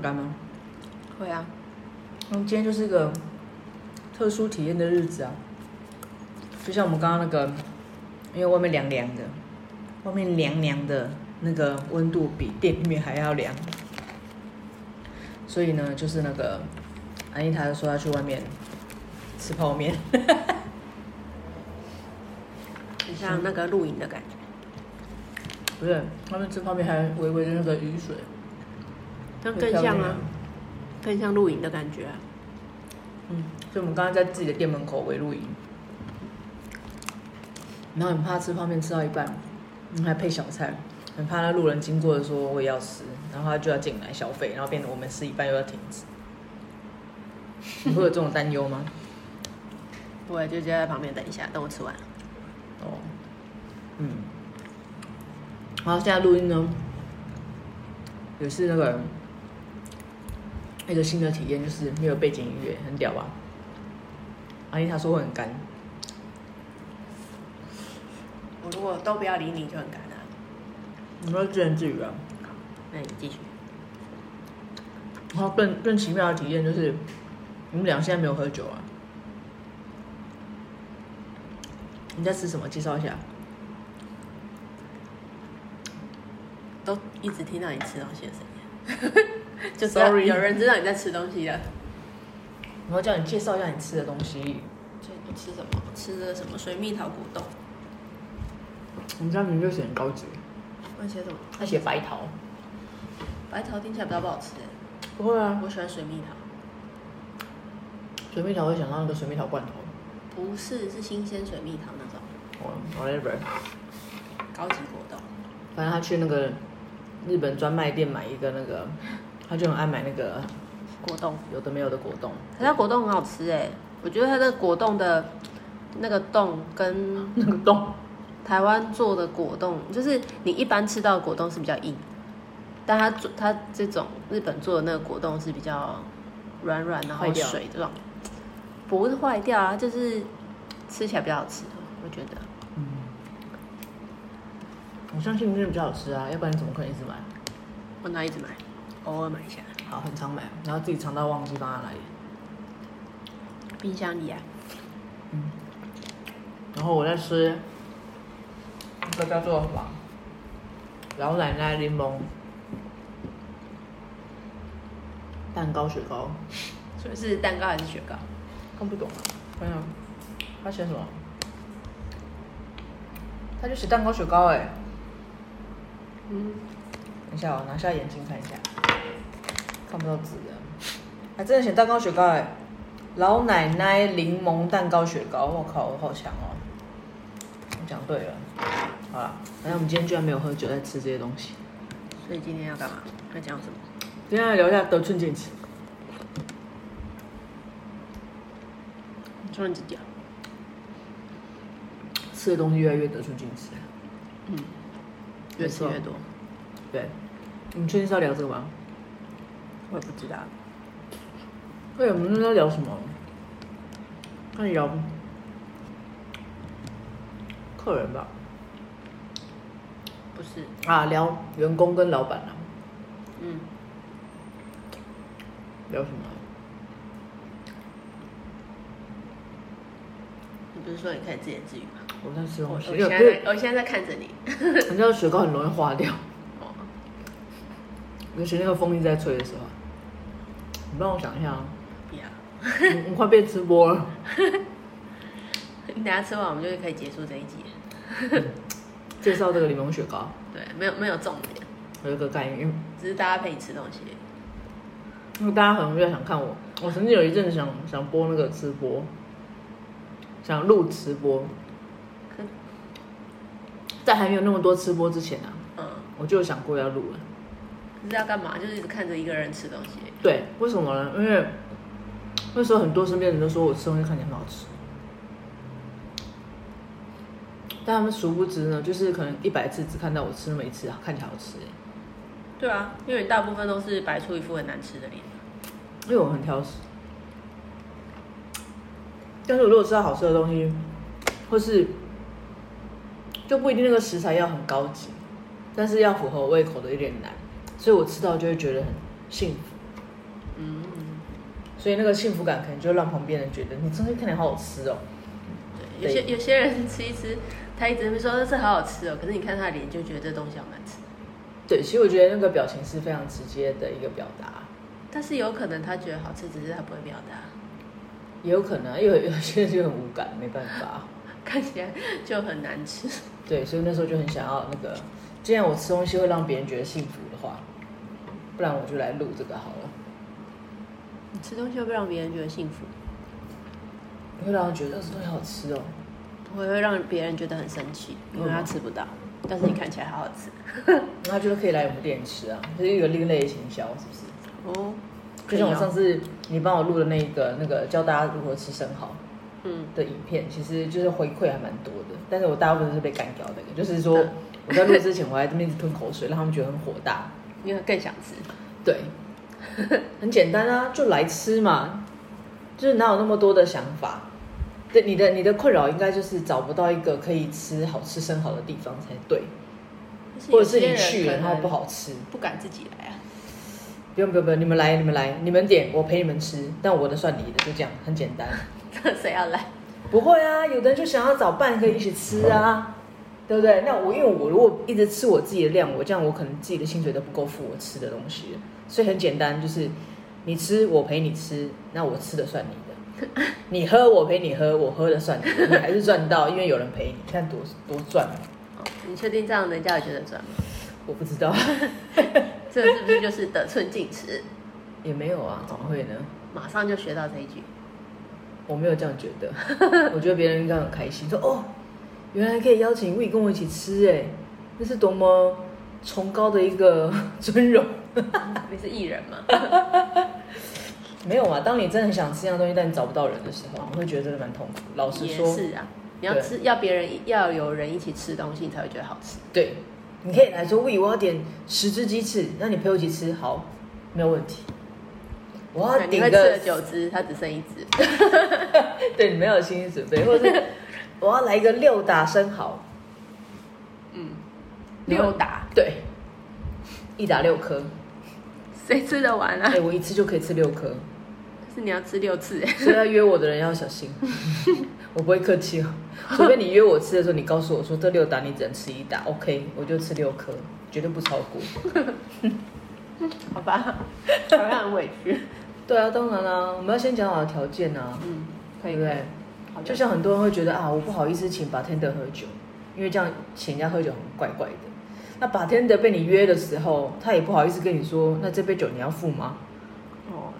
干吗？会啊。嗯，今天就是一个特殊体验的日子啊，就像我们刚刚那个，因为外面凉凉的，外面凉凉的那个温度比店里面还要凉，所以呢，就是那个安妮塔说要去外面吃泡面。很像那个露营的感觉，不是，他们吃泡面还微微的那个雨水，那更像啊，更像露营的感觉啊。嗯，所以我们刚刚在自己的店门口围露营，然后很怕吃泡面吃到一半，还配小菜，很怕那路人经过的时候我也要吃，然后他就要进来消费，然后变得我们吃一半又要停止。你会有这种担忧吗？不会，就就在旁边等一下，等我吃完。哦，嗯，好，现在录音呢，也是那个一个新的体验，就是没有背景音乐，很屌吧？阿姨她说会很干，我如果都不要理你就很干了。你说自言自语啊？好，那你继续。然后更更奇妙的体验就是，你们俩现在没有喝酒啊？你在吃什么？介绍一下。都一直听到你吃东西的声音，就 sorry，有人知道你在吃东西了。我要叫你介绍一下你吃的东西。你吃什么？吃的什么？水蜜桃果冻。我们家名就写很高级。他写什么？他写白桃。白桃听起来比较不好吃。不会啊，我喜欢水蜜桃。水蜜桃会想到那个水蜜桃罐头。不是，是新鲜水蜜桃那种。哦，whatever。高级果冻。反正他去那个日本专卖店买一个那个，他就很爱买那个果冻，有的没有的果冻。他家果冻很好吃哎，我觉得他的果冻的那个冻跟那个冻，台湾做的果冻，就是你一般吃到的果冻是比较硬，但他做他这种日本做的那个果冻是比较软软，然后水这种。不是坏掉啊，就是吃起来比较好吃，我觉得。嗯，我相信那比较好吃啊，要不然你怎么可能一直买？我哪一直买？偶尔买一下。好，很常买，然后自己藏到忘记放在哪里。冰箱里啊。嗯。然后我在吃一个叫做什么老奶奶柠檬蛋糕雪糕。所以是蛋糕还是雪糕？看不懂啊，看一下，他写什么？他就写蛋糕雪糕哎。嗯，等一下我拿下眼镜看一下，看不到字的，还真的写蛋糕雪糕哎，老奶奶柠檬蛋糕雪糕，我靠，我好强哦！我讲对了，好了，反正我们今天居然没有喝酒，在吃这些东西。所以今天要干嘛？要讲什么？今天来聊一下得寸进尺。说你自己啊，吃的东西越来越得寸进尺，嗯，越吃越多，对，你们确定是要聊这个吗？我也不知道。对，我们在聊什么？那你聊客人吧？不是啊，聊员工跟老板啊。嗯，聊什么？你不是说你可以自言自语吗？我在吃东西。我现在我现在在看着你。你知道雪糕很容易化掉。哦。尤其那个风一直在吹的时候。你帮我想一下啊。不要。你你快变吃播了。你等下吃完，我们就可以结束这一集。嗯、介绍这个柠檬雪糕。对，没有没有重点。有一个概念，只是大家陪你吃东西。因为大家可能比较想看我，我曾经有一阵子想想播那个吃播。想录吃播，在还没有那么多吃播之前啊，嗯，我就想过要录了。可是要干嘛？就是一直看着一个人吃东西。对，为什么呢？因为那时候很多身边人都说我吃东西看起来很好吃，但他们殊不知呢，就是可能一百次只看到我吃那么一次，看起来好吃。对啊，因为你大部分都是摆出一副很难吃的脸。因为我很挑食。但是我如果吃到好吃的东西，或是就不一定那个食材要很高级，但是要符合我胃口的有点难，所以我吃到就会觉得很幸福。嗯，所以那个幸福感可能就让旁边人觉得你真的看起来好好吃哦。对，有些有些人吃一吃，他一直会说这好好吃哦，可是你看他的脸就觉得这东西好难吃。对，其实我觉得那个表情是非常直接的一个表达。但是有可能他觉得好吃，只是他不会表达。也有可能，因为 有些人就很无感，没办法，看起来就很难吃。对，所以那时候就很想要那个，既然我吃东西会让别人觉得幸福的话，不然我就来录这个好了。你吃东西会不会让别人觉得幸福？会让人觉得这东西好吃哦。我会让别人觉得很生气，因为他吃不到，嗯、但是你看起来好好吃，那他觉得可以来我们店吃啊，就是一个另类的行销，是不是？哦。就像我上次你帮我录的那个那个教大家如何吃生蚝，嗯的影片，其实就是回馈还蛮多的。但是我大部分是被干掉的，就是说我在录之前我还这边一直吞口水，让他们觉得很火大，因为更想吃。对，很简单啊，就来吃嘛，就是哪有那么多的想法？对，你的你的困扰应该就是找不到一个可以吃好吃生蚝的地方才对，或者是你去了然后不好吃，不敢自己来啊。不用不用不用，你们来你们来，你们点我陪你们吃，但我的算你的，就这样，很简单。谁要来？不会啊，有的人就想要找伴可以一起吃啊，对不对？那我因为我如果一直吃我自己的量，我这样我可能自己的薪水都不够付我吃的东西，所以很简单，就是你吃我陪你吃，那我吃的算你的，你喝我陪你喝，我喝的算你的，你还是赚到，因为有人陪你，你看多多赚。你确定这样人家也觉得赚吗？我不知道。这是不是就是得寸进尺？也没有啊，怎么会呢？马上就学到这一句。我没有这样觉得，我觉得别人应该很开心，说哦，原来可以邀请 Wii 跟我一起吃，哎，那是多么崇高的一个 尊荣。你是艺人吗？没有啊，当你真的很想吃一样东西，但你找不到人的时候，你会觉得真的蛮痛苦。老实说，是啊，你要吃，要别人要有人一起吃东西，你才会觉得好吃。对。你可以来说，喂，我要点十只鸡翅，那你陪我一起吃，好，没有问题。我要点个九只，他只剩一只。对，你没有心理准备，或者是我要来一个六打生蚝。嗯，六打，对，一打六颗，谁吃得完啊？哎、欸，我一次就可以吃六颗，是你要吃六次，所以要约我的人要小心。我不会客气哦，除非你约我吃的时候，你告诉我说，这六打你只能吃一打，OK，我就吃六颗，绝对不超过。好吧，好像很委屈。对啊，当然啦、啊，我们要先讲好的条件啊，嗯，可以不对？就像很多人会觉得啊，我不好意思请 bartender 喝酒，因为这样请人家喝酒很怪怪的。那 bartender 被你约的时候，他也不好意思跟你说，那这杯酒你要付吗？哦，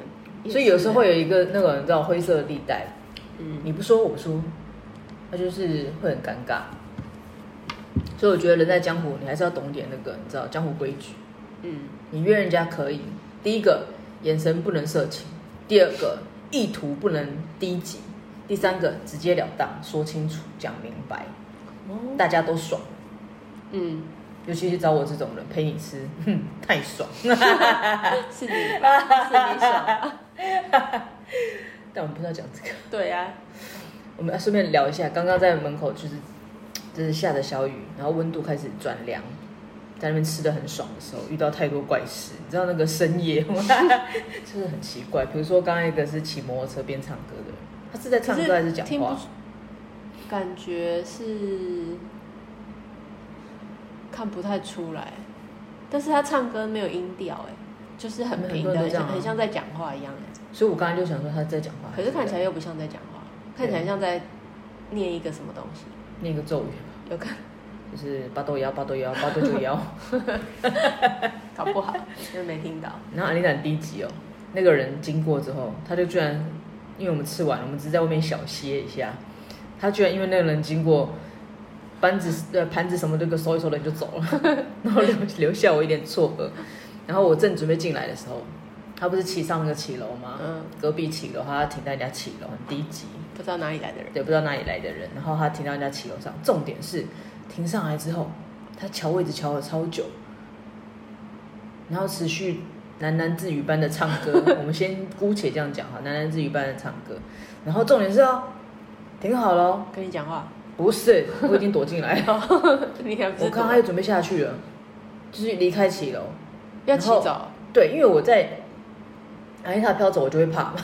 所以有时候会有一个那个你知道灰色的地带。嗯，你不说我不说，那就是会很尴尬。所以我觉得人在江湖，你还是要懂点那个，你知道江湖规矩。嗯，你约人家可以，第一个眼神不能色情，第二个意图不能低级，第三个直截了当说清楚讲明白，哦，大家都爽。嗯，尤其是找我这种人陪你吃，哼，太爽。是你是你爽。但我们不知道讲这个。对呀、啊，我们要顺便聊一下，刚刚在门口就是就是下着小雨，然后温度开始转凉，在那边吃的很爽的时候，遇到太多怪事。你知道那个深夜吗？就是很奇怪。比如说刚刚一个是骑摩托车边唱歌的人，他是在唱歌还是讲话？感觉是看不太出来，但是他唱歌没有音调，哎，就是很平的，很、啊、很像在讲话一样，所以我刚才就想说他在讲话，可是看起来又不像在讲话，看起来像在念一个什么东西，念一个咒语，有看，就是八豆幺八豆幺八豆九幺，搞不好因为没听到。然后阿丽娜很低级哦，那个人经过之后，他就居然，因为我们吃完了，我们只是在外面小歇一下，他居然因为那个人经过，盘子呃盘子什么都给收一收的就走了，然后留留下我一点错愕，然后我正准备进来的时候。他不是骑上那个骑楼吗？嗯，隔壁骑楼，他停在人家骑楼，很低级，不知道哪里来的人。对，不知道哪里来的人。然后他停到人家骑楼上，重点是停上来之后，他瞧位置瞧了超久，然后持续喃喃自语般的唱歌。我们先姑且这样讲哈，喃喃自语般的唱歌。然后重点是哦，挺好了，跟你讲话。不是，我已经躲进来了。我看他又准备下去了，就是离开骑楼，要起早。对，因为我在。安妮塔飘走我就会怕嘛，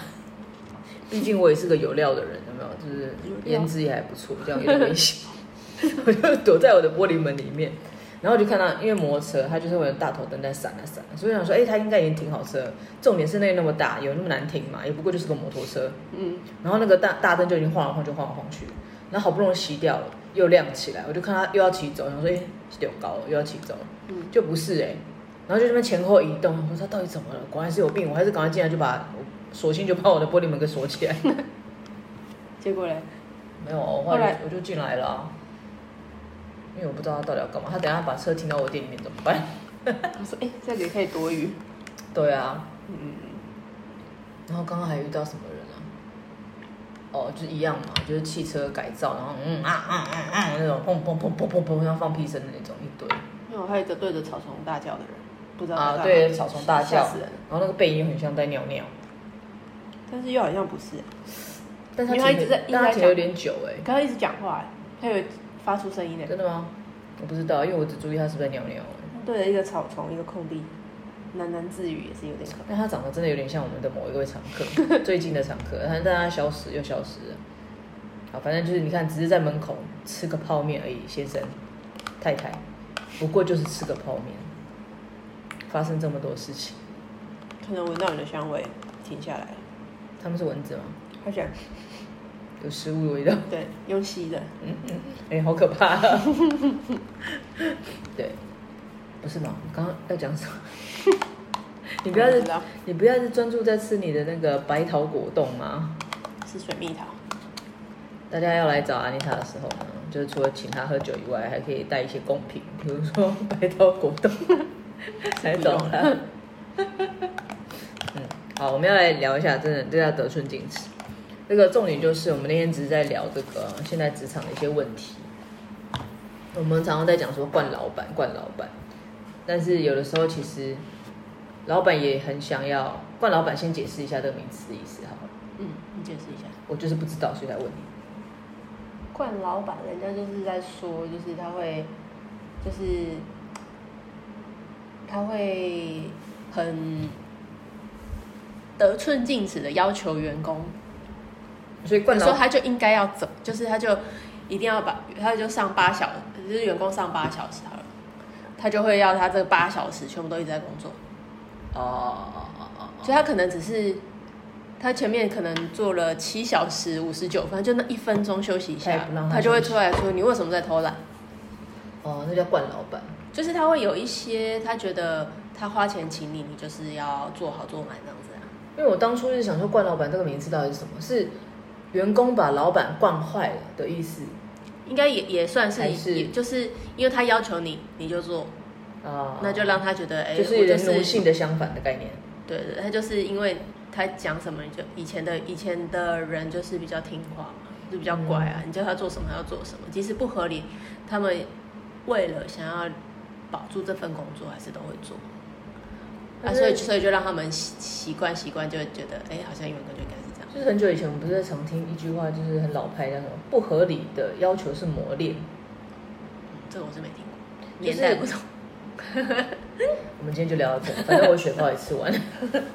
毕竟我也是个有料的人，有没有？就是颜值也还不错，这样有点危险，我就躲在我的玻璃门里面。然后就看到，因为摩托车它就是会有大头灯在闪啊闪，所以想说，哎，它应该已经停好车。重点是那个那么大，有那么难停嘛？也不过就是个摩托车。嗯。然后那个大大灯就已经晃来晃去，晃来晃去。然后好不容易熄掉了，又亮起来，我就看它又要骑走，想说，哎，有高了，又要骑走了。嗯。就不是哎，然后就这边前后移动，我说它到底怎么了？果然是有病，我还是赶快进来就把，索性就把我的玻璃门给锁起来。结果嘞？没有，后来我就进来了。因为我不知道他到底要干嘛，他等下把车停到我店里面怎么办？他说：“哎，这里可以躲雨。”对啊，嗯。然后刚刚还遇到什么人啊？哦，就是一样嘛，就是汽车改造，然后嗯啊啊啊啊那种砰砰砰砰砰砰像放屁声的那种一堆。因为还有一个对着草丛大叫的人，不知道啊，对着草丛大叫，然后那个背影很像在尿尿，但是又好像不是。但是他一直在，但他停有点久哎，刚刚一直讲话，他有。发出声音的，真的吗？我不知道，因为我只注意他是不是在尿尿。对着一个草丛，一个空地，喃喃自语也是有点可。但他长得真的有点像我们的某一位常客，最近的常客，但但他消失又消失了。好，反正就是你看，只是在门口吃个泡面而已，先生、太太，不过就是吃个泡面，发生这么多事情，可能闻到你的香味，停下来。他们是蚊子吗？好像。有食物的味道，对，用吸的，嗯嗯，哎、欸，好可怕、啊，对，不是吗？你刚刚要讲什么？你不要是，你不要是专注在吃你的那个白桃果冻吗？是水蜜桃。大家要来找安妮塔的时候呢，就是除了请她喝酒以外，还可以带一些贡品，比如说白桃果冻，来找她。嗯，好，我们要来聊一下，真的，这叫得寸进尺。这个重点就是，我们那天只是在聊这个现在职场的一些问题。我们常常在讲说惯老板，惯老板，但是有的时候其实老板也很想要惯老板。先解释一下这个名词的意思，好吗？嗯，你解释一下。我就是不知道，所以才问你。惯老板，人家就是在说，就是他会，就是他会很得寸进尺的要求员工。所以惯老他就应该要走，就是他就一定要把，他就上八小时，就是员工上八小时好了，他就会要他这八小时全部都一直在工作。哦哦哦哦，所以他可能只是他前面可能做了七小时五十九分，就那一分钟休息一下，他，他就会出来说：“你为什么在偷懒？”哦，那叫惯老板，就是他会有一些他觉得他花钱请你，你就是要做好做满这样子啊。因为我当初是想说“惯老板”这个名字到底是什么？是。员工把老板惯坏了的意思，应该也也算是，是就是因为他要求你，你就做，啊，那就让他觉得，哎，就是有奴性的相反的概念。对对，他就是因为他讲什么，就以前的以前的人就是比较听话嘛，就比较乖啊，嗯、你叫他做什么他要做什么，即使不合理，他们为了想要保住这份工作，还是都会做。啊，所以所以就让他们习习惯习惯，就觉得，哎，好像员工就。就是很久以前，我们不是在常听一句话，就是很老派那种不合理的要求是磨练。这个我是没听过，年代不同。我们今天就聊到这，反正我雪糕也吃完了。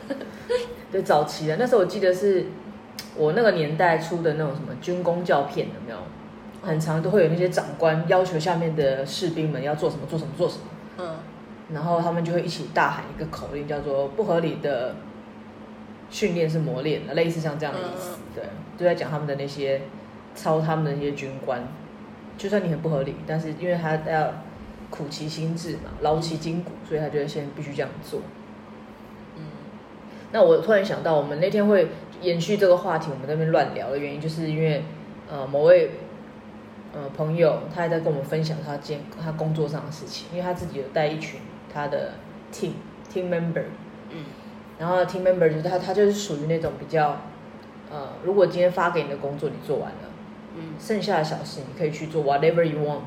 对，早期的那时候，我记得是我那个年代出的那种什么军工教片，有没有？很长都会有那些长官要求下面的士兵们要做什么，做什么，做什么。嗯。然后他们就会一起大喊一个口令，叫做“不合理的”。训练是磨练的，类似像这样的意思，对，就在讲他们的那些操他们的那些军官，就算你很不合理，但是因为他要苦其心志嘛，劳其筋骨，所以他就会先必须这样做。嗯，那我突然想到，我们那天会延续这个话题，我们在那边乱聊的原因，就是因为呃某位呃朋友，他还在跟我们分享他兼他工作上的事情，因为他自己有带一群他的 team team member，嗯。然后 team member 就是他，他就是属于那种比较，呃，如果今天发给你的工作你做完了，嗯，剩下的小事你可以去做 whatever you want，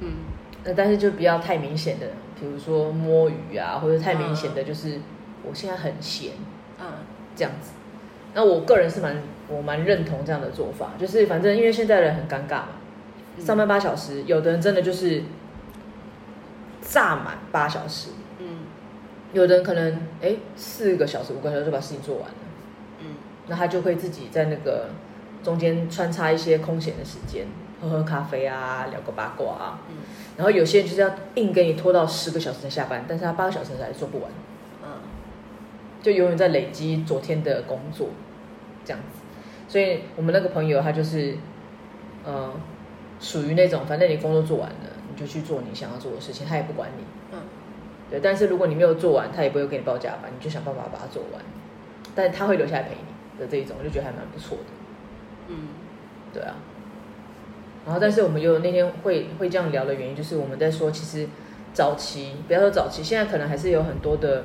嗯，那但是就不要太明显的，比如说摸鱼啊，或者太明显的就是我现在很闲，嗯，这样子。那我个人是蛮我蛮认同这样的做法，就是反正因为现在人很尴尬嘛，上班八小时，有的人真的就是炸满八小时。有的人可能哎四个小时五个小时就把事情做完了，嗯，那他就会自己在那个中间穿插一些空闲的时间，喝喝咖啡啊，聊个八卦啊，嗯，然后有些人就是要硬给你拖到十个小时才下班，但是他八个小时还做不完，嗯，就永远在累积昨天的工作，这样子，所以我们那个朋友他就是，呃，属于那种反正你工作做完了，你就去做你想要做的事情，他也不管你，嗯。对，但是如果你没有做完，他也不会给你报加班，你就想办法把它做完。但他会留下来陪你的这一种，我就觉得还蛮不错的。嗯，对啊。然后，但是我们有那天会会这样聊的原因，就是我们在说，其实早期不要说早期，现在可能还是有很多的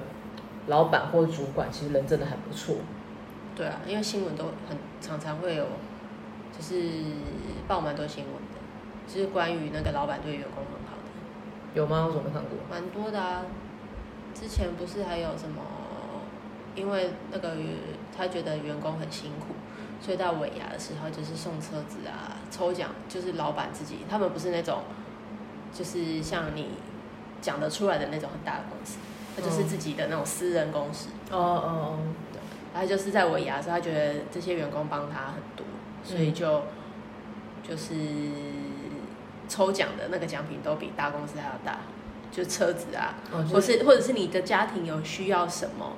老板或主管，其实人真的很不错。对啊，因为新闻都很常常会有，就是报蛮多新闻的，就是关于那个老板对员工很好。有吗？我怎么没看过？蛮多的啊，之前不是还有什么？因为那个他觉得员工很辛苦，所以到尾牙的时候就是送车子啊，抽奖就是老板自己，他们不是那种，就是像你讲得出来的那种很大的公司，他就是自己的那种私人公司。哦哦哦。对，他就是在尾牙的时候，他觉得这些员工帮他很多，所以就、嗯、就是。抽奖的那个奖品都比大公司还要大，就车子啊，或是或者是你的家庭有需要什么，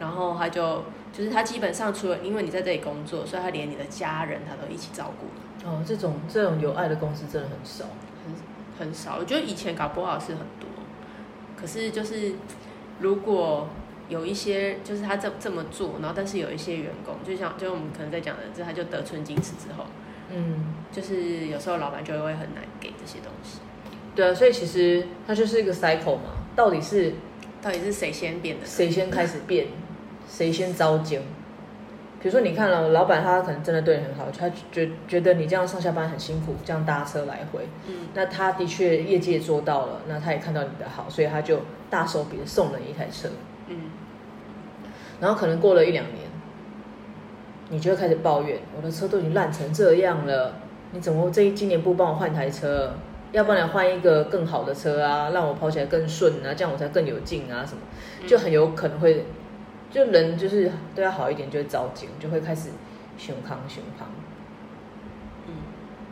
然后他就就是他基本上除了因为你在这里工作，所以他连你的家人他都一起照顾。哦，这种这种有爱的公司真的很少，很很少。我觉得以前搞不好是很多，可是就是如果有一些就是他这这么做，然后但是有一些员工，就像就我们可能在讲的，就他就得寸进尺之后。嗯，就是有时候老板就会很难给这些东西。对啊，所以其实它就是一个 cycle 嘛，到底是到底是谁先变的？谁先开始变？谁先遭惊？比如说，你看了老板，他可能真的对你很好，他觉觉得你这样上下班很辛苦，这样搭车来回，嗯，那他的确业绩也做到了，那他也看到你的好，所以他就大手笔的送了你一台车，嗯，然后可能过了一两年。你就会开始抱怨，我的车都已经烂成这样了，你怎么这一今年不帮我换台车？要不然换一个更好的车啊，让我跑起来更顺啊，这样我才更有劲啊，什么就很有可能会，就人就是对他好一点就会着急，就会开始胸康胸康。嗯，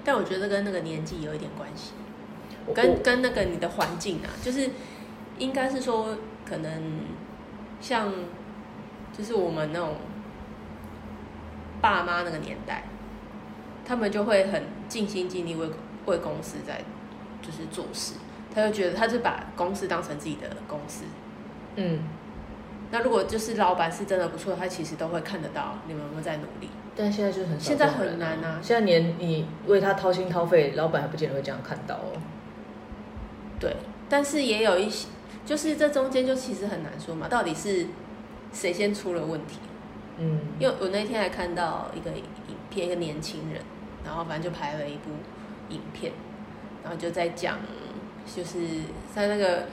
但我觉得跟那个年纪有一点关系，跟跟那个你的环境啊，就是应该是说可能像就是我们那种。爸妈那个年代，他们就会很尽心尽力为为公司在就是做事，他就觉得他就把公司当成自己的公司。嗯，那如果就是老板是真的不错，他其实都会看得到你们有没有在努力。但现在就是很现在很难啊，现在连你为他掏心掏肺，老板还不见得会这样看到哦。对，但是也有一些，就是这中间就其实很难说嘛，到底是谁先出了问题？嗯，因为我那天还看到一个影片，一个年轻人，然后反正就拍了一部影片，然后就在讲，就是在那个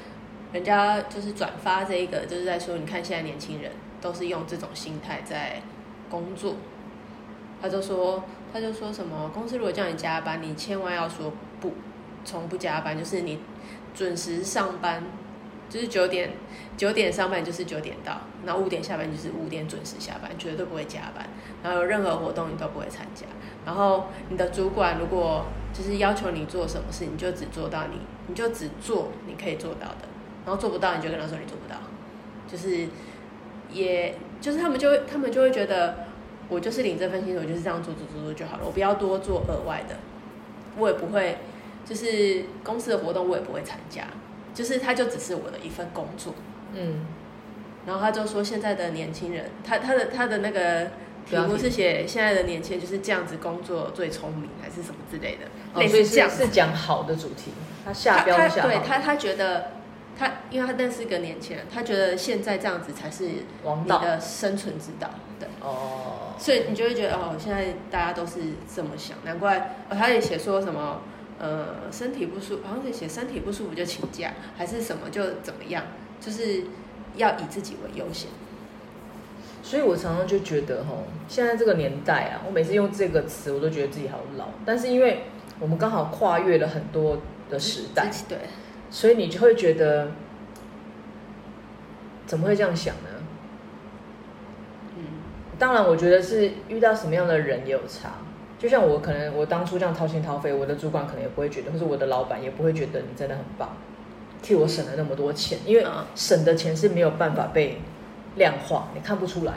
人家就是转发这一个，就是在说，你看现在年轻人都是用这种心态在工作，他就说，他就说什么，公司如果叫你加班，你千万要说不，从不加班，就是你准时上班。就是九点九点上班就是九点到，然后五点下班就是五点准时下班，绝对不会加班。然后有任何活动你都不会参加。然后你的主管如果就是要求你做什么事，你就只做到你，你就只做你可以做到的。然后做不到你就跟他说你做不到。就是，也就是他们就会他们就会觉得我就是领这份薪水，我就是这样做做做做就好了，我不要多做额外的，我也不会就是公司的活动我也不会参加。就是他，就只是我的一份工作，嗯，然后他就说现在的年轻人，他他的他的那个题目是写现在的年轻人就是这样子工作最聪明，还是什么之类的，哦、类似这样是讲好的主题，他下标下对他他觉得他，因为他认识一个年轻人，他觉得现在这样子才是你的生存之道，对。哦，所以你就会觉得哦，现在大家都是这么想，难怪哦，他也写说什么。呃，身体不舒服，好像是写身体不舒服就请假，还是什么就怎么样，就是要以自己为优先。所以我常常就觉得，哈，现在这个年代啊，我每次用这个词，我都觉得自己好老。但是因为我们刚好跨越了很多的时代，对，所以你就会觉得，怎么会这样想呢？嗯，当然，我觉得是遇到什么样的人也有差。就像我可能我当初这样掏心掏肺，我的主管可能也不会觉得，或者我的老板也不会觉得你真的很棒，替我省了那么多钱，因为省的钱是没有办法被量化，你看不出来。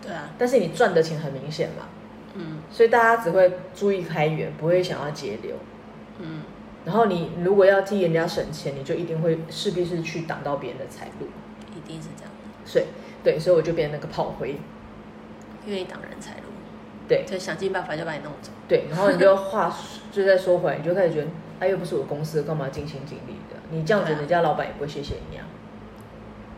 对啊。但是你赚的钱很明显嘛。嗯。所以大家只会注意开源，不会想要节流。嗯。然后你如果要替人家省钱，你就一定会势必是去挡到别人的财路。一定是这样。所以对，所以我就变成那个炮灰，愿意挡人财路。对，就想尽办法就把你弄走。对，然后你就话就再说回来，你就开始觉得，哎、啊、又不是我公司，干嘛尽心尽力的？你这样子，人家老板也不会谢谢你啊。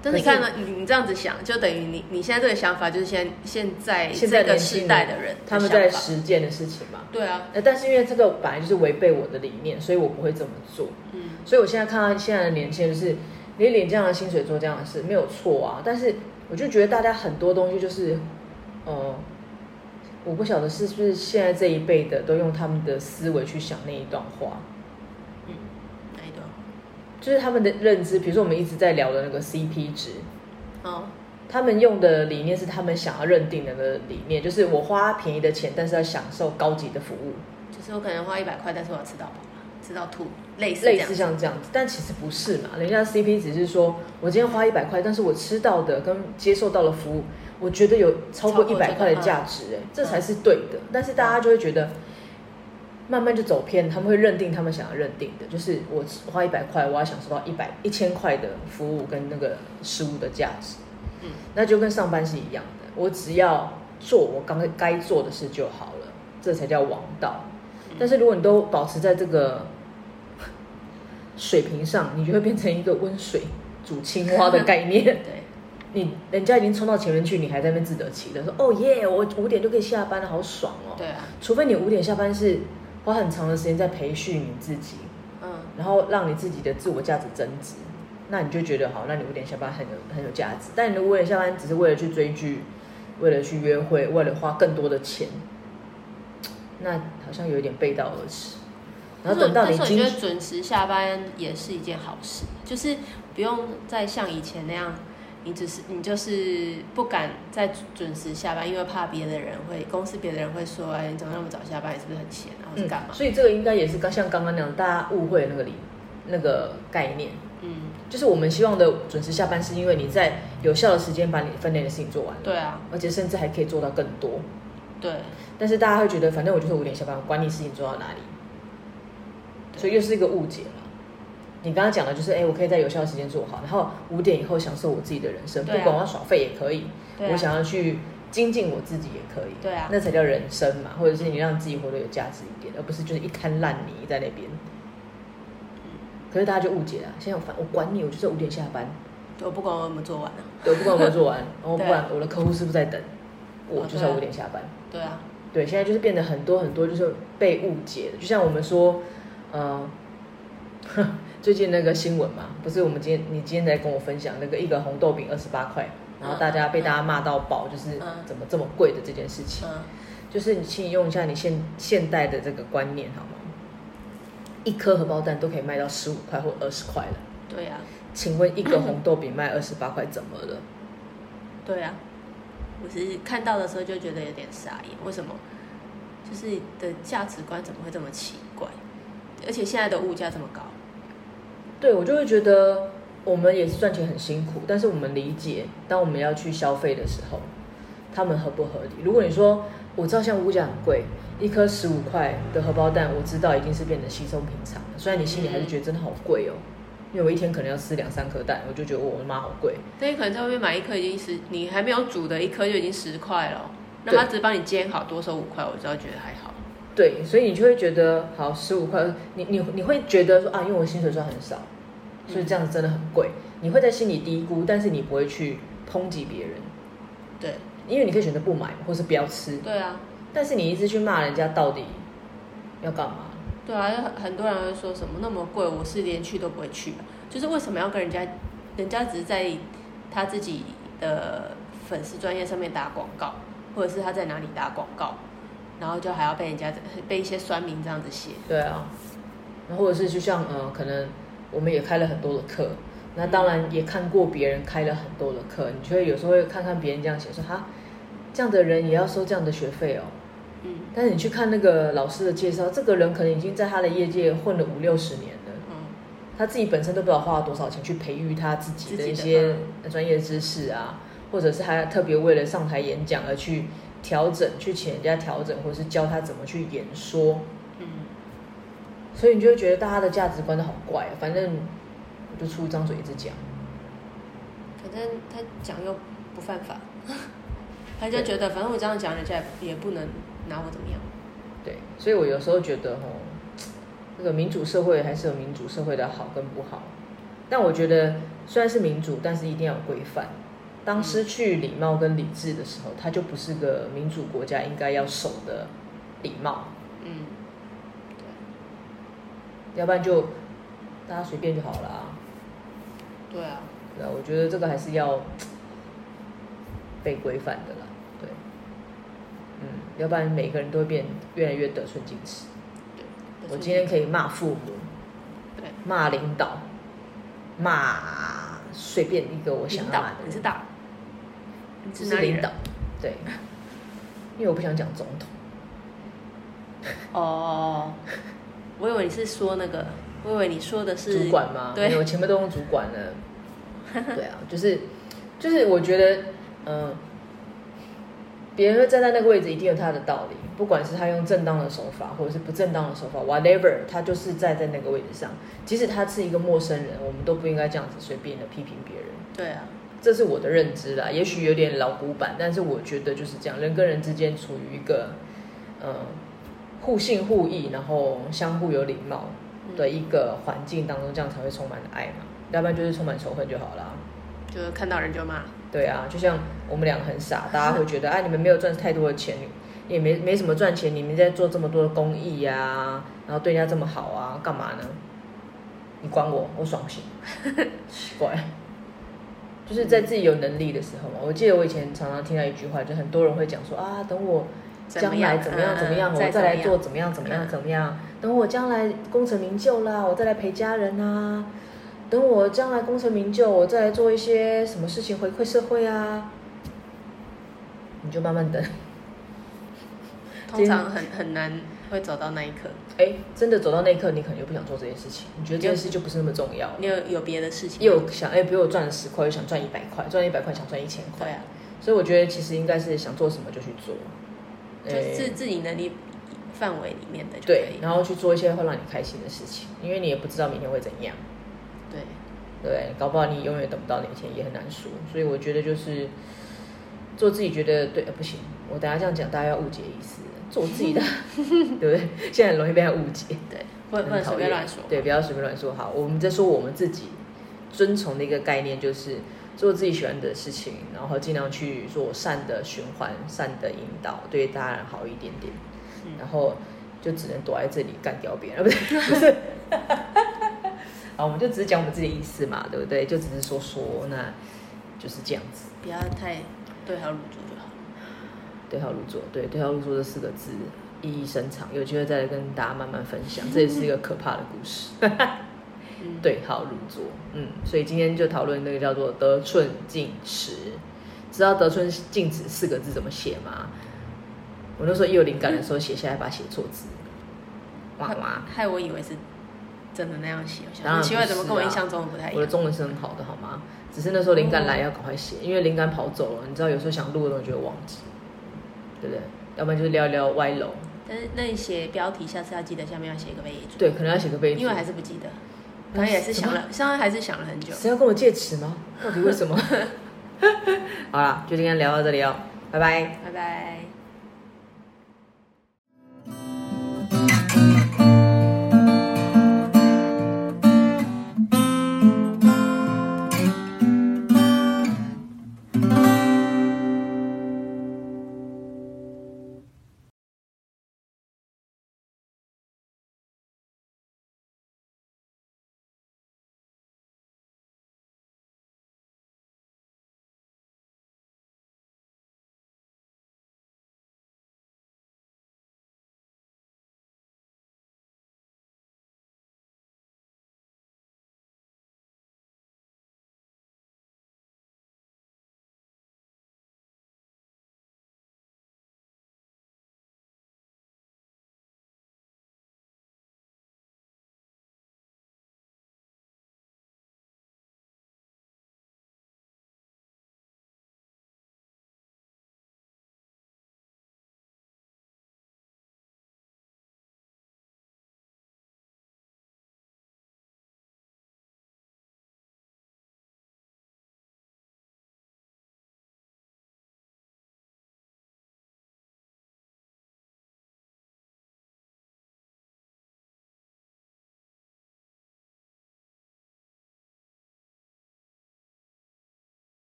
但是你看呢，你你这样子想，就等于你你现在这个想法，就是现现在现在这个时代的人的他们在实践的事情嘛。对啊。但是因为这个本来就是违背我的理念，所以我不会这么做。嗯。所以我现在看到现在的年轻人，就是你领这样的薪水做这样的事没有错啊，但是我就觉得大家很多东西就是，呃。我不晓得是不是现在这一辈的都用他们的思维去想那一段话，嗯，哪一段？就是他们的认知，比如说我们一直在聊的那个 CP 值，哦，他们用的理念是他们想要认定的那个理念，就是我花便宜的钱，但是要享受高级的服务，就是我可能花一百块，但是我要吃到饱，吃到吐，类似类似像这样子，但其实不是嘛，人家 CP 只是说我今天花一百块，但是我吃到的跟接受到的服务。我觉得有超过一百块的价值，哎，这才是对的。但是大家就会觉得，慢慢就走偏，他们会认定他们想要认定的，就是我花一百块，我要享受到一百一千块的服务跟那个食物的价值。嗯，那就跟上班是一样的，我只要做我刚刚该做的事就好了，这才叫王道。但是如果你都保持在这个水平上，你就会变成一个温水煮青蛙的概念。对。你人家已经冲到前面去，你还在那边自得其乐，说哦耶，我五点就可以下班了，好爽哦。对啊。除非你五点下班是花很长的时间在培训你自己，嗯，然后让你自己的自我价值增值，那你就觉得好，那你五点下班很有很有价值。但你五点下班只是为了去追剧，为了去约会，为了花更多的钱，那好像有一点背道而驰。然后等到你，但是我觉得准时下班也是一件好事，就是不用再像以前那样。你只是你就是不敢再准时下班，因为怕别的人会公司别的人会说，哎，你怎么那么早下班？你是不是很闲啊？或是干嘛？所以这个应该也是刚像刚刚那样大家误会那个理那个概念。嗯，就是我们希望的准时下班，是因为你在有效的时间把你分内的事情做完。对啊，而且甚至还可以做到更多。对。但是大家会觉得，反正我就是五点下班，管你事情做到哪里。所以又是一个误解。你刚刚讲的就是，哎，我可以在有效的时间做好，然后五点以后享受我自己的人生，啊、不管我要耍废也可以，啊、我想要去精进我自己也可以，对啊，那才叫人生嘛，或者是你让自己活得有价值一点，而不是就是一滩烂泥在那边。可是大家就误解了，现在我反我管你，我就是五点下班，我不管我有没有做完呢，对，我不管我有没有做完，然后 不管我的客户是不是在等，我就是要五点下班，对啊，对，现在就是变得很多很多就是被误解的，就像我们说，嗯、呃。最近那个新闻嘛，不是我们今天你今天在跟我分享那个一个红豆饼二十八块，然后大家被大家骂到爆，就是怎么这么贵的这件事情，就是你请你用一下你现现代的这个观念好吗？一颗荷包蛋都可以卖到十五块或二十块了。对呀。请问一个红豆饼卖二十八块怎么了？对呀。我其实看到的时候就觉得有点傻眼，为什么？就是的价值观怎么会这么奇怪？而且现在的物价这么高。对，我就会觉得我们也是赚钱很辛苦，但是我们理解，当我们要去消费的时候，他们合不合理？如果你说我知道像物价很贵，一颗十五块的荷包蛋，我知道已经是变得稀松平常了。虽然你心里还是觉得真的好贵哦，因为我一天可能要吃两三颗蛋，我就觉得我的妈好贵。那你可能在外面买一颗已经十，你还没有煮的一颗就已经十块了，那他只帮你煎好，多收五块，我就觉得还好。对，所以你就会觉得好十五块，你你你会觉得说啊，因为我薪水算很少，所以这样子真的很贵。嗯、你会在心里低估，但是你不会去抨击别人。对，因为你可以选择不买，或是不要吃。对啊。但是你一直去骂人家，到底要干嘛？对啊，很多人会说什么那么贵，我是连去都不会去。就是为什么要跟人家？人家只是在他自己的粉丝专业上面打广告，或者是他在哪里打广告。然后就还要被人家被一些酸民这样子写。对啊，然后或者是就像呃，可能我们也开了很多的课，那当然也看过别人开了很多的课，你就会有时候会看看别人这样写，说哈，这样的人也要收这样的学费哦。嗯。但是你去看那个老师的介绍，这个人可能已经在他的业界混了五六十年了。嗯。他自己本身都不知道花了多少钱去培育他自己的一些专业知识啊，或者是他特别为了上台演讲而去调整，去请人家调整，或者是教他怎么去演说。嗯。所以你就会觉得大家的价值观都好怪，反正。就出一张嘴一直讲，反正他讲又不犯法，他就觉得反正我这样讲，人家也不能拿我怎么样。对，所以我有时候觉得吼，这个民主社会还是有民主社会的好跟不好。但我觉得虽然是民主，但是一定要有规范。当失去礼貌跟理智的时候，它就不是个民主国家应该要守的礼貌。嗯，对，要不然就大家随便就好了啊。对啊，对啊，我觉得这个还是要被规范的啦，对，嗯，要不然每个人都会变越来越得寸进尺。对，我今天可以骂父母，对，骂领导，骂随便一个我想要的。你是大，你是领导，对，因为我不想讲总统。哦，我以为你是说那个。我以为你说的是主管吗？对，我前面都用主管了。对啊，就是就是，我觉得，嗯、呃，别人会站在那个位置，一定有他的道理。不管是他用正当的手法，或者是不正当的手法，whatever，他就是站在那个位置上。即使他是一个陌生人，我们都不应该这样子随便的批评别人。对啊，这是我的认知啦。也许有点老古板，但是我觉得就是这样，人跟人之间处于一个，嗯、呃，互信互义，然后相互有礼貌。的一个环境当中，这样才会充满爱嘛，要不然就是充满仇恨就好了。就是看到人就骂。对啊，就像我们两个很傻，大家会觉得，哎，你们没有赚太多的钱，也没没什么赚钱，你们在做这么多的公益呀、啊，然后对人家这么好啊，干嘛呢？你管我，我爽不行。奇怪，就是在自己有能力的时候嘛。我记得我以前常常听到一句话，就很多人会讲说啊，等我。将来怎么样？怎么样？我再来做怎么样？怎么样？怎么样？等我将来功成名就啦，我再来陪家人啊。等我将来功成名就，我再来做一些什么事情回馈社会啊。你就慢慢等。通常很很难会走到那一刻。哎，真的走到那一刻，你可能就不想做这件事情。你觉得这件事就不是那么重要。你有有别的事情？又想哎，比如我赚了十块，又想赚一百块，赚了一百块想赚一千块。对啊。所以我觉得其实应该是想做什么就去做。就是自己能力范围里面的，对，然后去做一些会让你开心的事情，因为你也不知道明天会怎样，对，对，搞不好你永远等不到那天，也很难说。所以我觉得就是做自己觉得对，不行，我等下这样讲，大家要误解意思，做自己的，对不对？现在很容易被他误解，对，不能不能随便乱说，对，不要随便乱说。好，我们在说我们自己遵从的一个概念就是。做自己喜欢的事情，然后尽量去做善的循环、善的引导，对大家好一点点。嗯、然后就只能躲在这里干掉别人，不是？不是。好，我们就只是讲我们自己的意思嘛，对不对？就只是说说，那就是这样子。不要太对号入座就好。对号入座，对，对号入座这四个字意义深长，有机会再来跟大家慢慢分享。这也是一个可怕的故事。对号入座，嗯，所以今天就讨论那个叫做得寸进尺。知道得寸进尺四个字怎么写吗？我那时候一有灵感的时候写下来，把它写错字，哇哇，害我以为是真的那样写。奇怪，怎么跟我印象中的不太一样？我的中文是很好的，好吗？只是那时候灵感来要赶快写，因为灵感跑走了。你知道，有时候想录的东西就会忘记，对不对？要不然就是聊一聊歪楼。但是那你写标题，下次要记得下面要写个备注。对，可能要写个备注，因为还是不记得。可能也是想了，现在还是想了很久。谁要跟我借词吗？到底为什么？好了，就今天聊到这里哦，拜拜，拜拜。